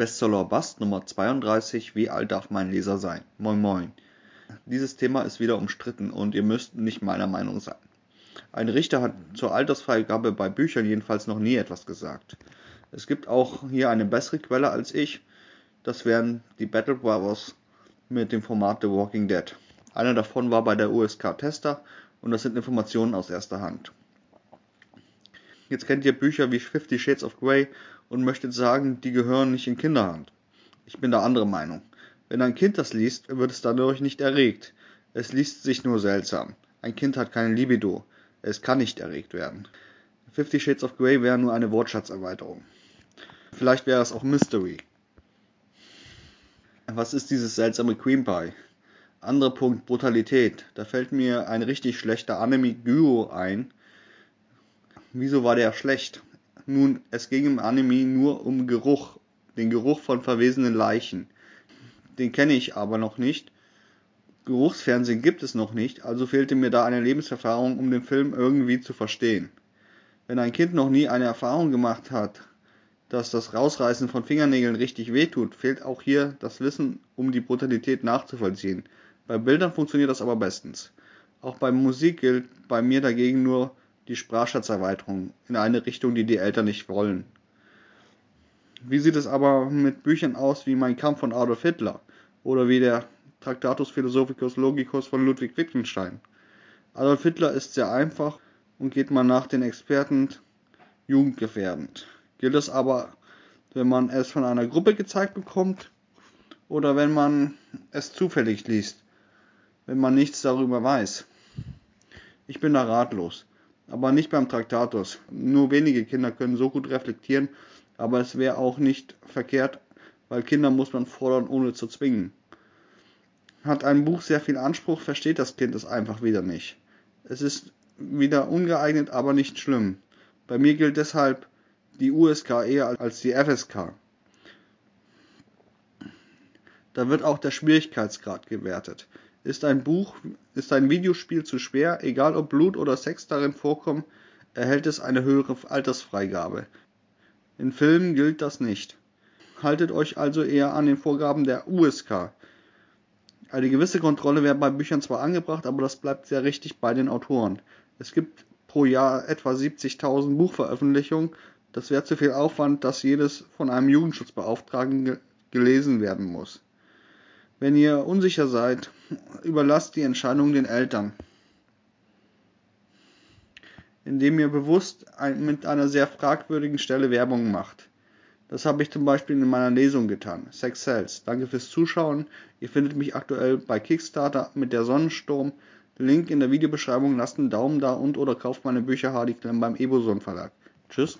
Bestseller Bast Nummer 32 Wie alt darf mein Leser sein? Moin Moin. Dieses Thema ist wieder umstritten und ihr müsst nicht meiner Meinung sein. Ein Richter hat zur Altersfreigabe bei Büchern jedenfalls noch nie etwas gesagt. Es gibt auch hier eine bessere Quelle als ich. Das wären die Battle Brothers mit dem Format The Walking Dead. Einer davon war bei der USK Tester und das sind Informationen aus erster Hand. Jetzt kennt ihr Bücher wie Fifty Shades of Grey und möchtet sagen, die gehören nicht in Kinderhand. Ich bin da anderer Meinung. Wenn ein Kind das liest, wird es dadurch nicht erregt. Es liest sich nur seltsam. Ein Kind hat keine Libido. Es kann nicht erregt werden. Fifty Shades of Grey wäre nur eine Wortschatzerweiterung. Vielleicht wäre es auch Mystery. Was ist dieses seltsame Cream Pie? Anderer Punkt, Brutalität. Da fällt mir ein richtig schlechter Anime Gyro ein. Wieso war der schlecht? Nun, es ging im Anime nur um Geruch, den Geruch von verwesenen Leichen. Den kenne ich aber noch nicht. Geruchsfernsehen gibt es noch nicht, also fehlte mir da eine Lebenserfahrung, um den Film irgendwie zu verstehen. Wenn ein Kind noch nie eine Erfahrung gemacht hat, dass das Rausreißen von Fingernägeln richtig wehtut, fehlt auch hier das Wissen, um die Brutalität nachzuvollziehen. Bei Bildern funktioniert das aber bestens. Auch bei Musik gilt bei mir dagegen nur die Sprachschatzerweiterung in eine Richtung, die die Eltern nicht wollen. Wie sieht es aber mit Büchern aus wie Mein Kampf von Adolf Hitler oder wie der Tractatus Philosophicus Logicus von Ludwig Wittgenstein? Adolf Hitler ist sehr einfach und geht man nach den Experten jugendgefährdend. Gilt es aber, wenn man es von einer Gruppe gezeigt bekommt oder wenn man es zufällig liest? wenn man nichts darüber weiß. Ich bin da ratlos. Aber nicht beim Traktatus. Nur wenige Kinder können so gut reflektieren, aber es wäre auch nicht verkehrt, weil Kinder muss man fordern, ohne zu zwingen. Hat ein Buch sehr viel Anspruch, versteht das Kind es einfach wieder nicht. Es ist wieder ungeeignet, aber nicht schlimm. Bei mir gilt deshalb die USK eher als die FSK. Da wird auch der Schwierigkeitsgrad gewertet. Ist ein Buch, ist ein Videospiel zu schwer, egal ob Blut oder Sex darin vorkommen, erhält es eine höhere Altersfreigabe. In Filmen gilt das nicht. Haltet euch also eher an den Vorgaben der USK. Eine gewisse Kontrolle wäre bei Büchern zwar angebracht, aber das bleibt sehr richtig bei den Autoren. Es gibt pro Jahr etwa 70.000 Buchveröffentlichungen. Das wäre zu viel Aufwand, dass jedes von einem Jugendschutzbeauftragten gelesen werden muss. Wenn ihr unsicher seid, überlasst die Entscheidung den Eltern, indem ihr bewusst mit einer sehr fragwürdigen Stelle Werbung macht. Das habe ich zum Beispiel in meiner Lesung getan. Sex Sells. Danke fürs Zuschauen. Ihr findet mich aktuell bei Kickstarter mit der Sonnensturm. Link in der Videobeschreibung. Lasst einen Daumen da und oder kauft meine Bücher Hardy Clem beim Eboson Verlag. Tschüss.